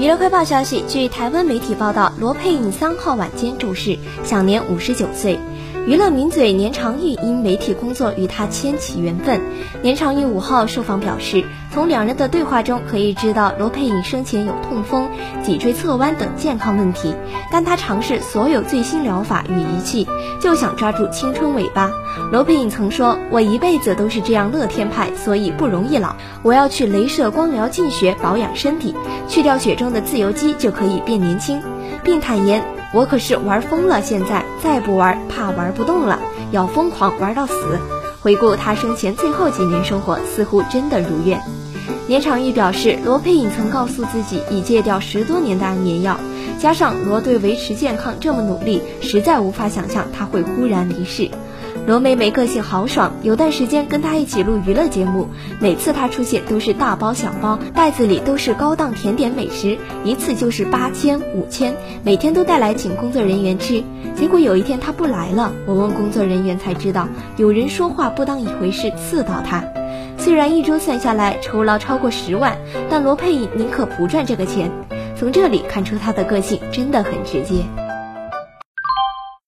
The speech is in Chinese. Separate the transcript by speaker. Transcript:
Speaker 1: 娱乐快报消息，据台湾媒体报道，罗佩颖三号晚间注释，享年五十九岁。娱乐名嘴年长玉因媒体工作与他牵起缘分。年长玉五号受访表示，从两人的对话中可以知道罗佩颖生前有痛风、脊椎侧弯等健康问题，但他尝试所有最新疗法与仪器，就想抓住青春尾巴。罗佩颖曾说：“我一辈子都是这样乐天派，所以不容易老。我要去镭射光疗净血保养身体，去掉血中的自由基就可以变年轻，并坦言。”我可是玩疯了，现在再不玩，怕玩不动了，要疯狂玩到死。回顾他生前最后几年生活，似乎真的如愿。年长玉表示，罗佩颖曾告诉自己已戒掉十多年的安眠药，加上罗对维持健康这么努力，实在无法想象他会忽然离世。罗妹妹个性豪爽，有段时间跟她一起录娱乐节目，每次她出现都是大包小包，袋子里都是高档甜点美食，一次就是八千五千，每天都带来请工作人员吃。结果有一天她不来了，我问工作人员才知道，有人说话不当一回事，刺到她。虽然一周算下来酬劳超过十万，但罗佩宁可不赚这个钱。从这里看出她的个性真的很直接。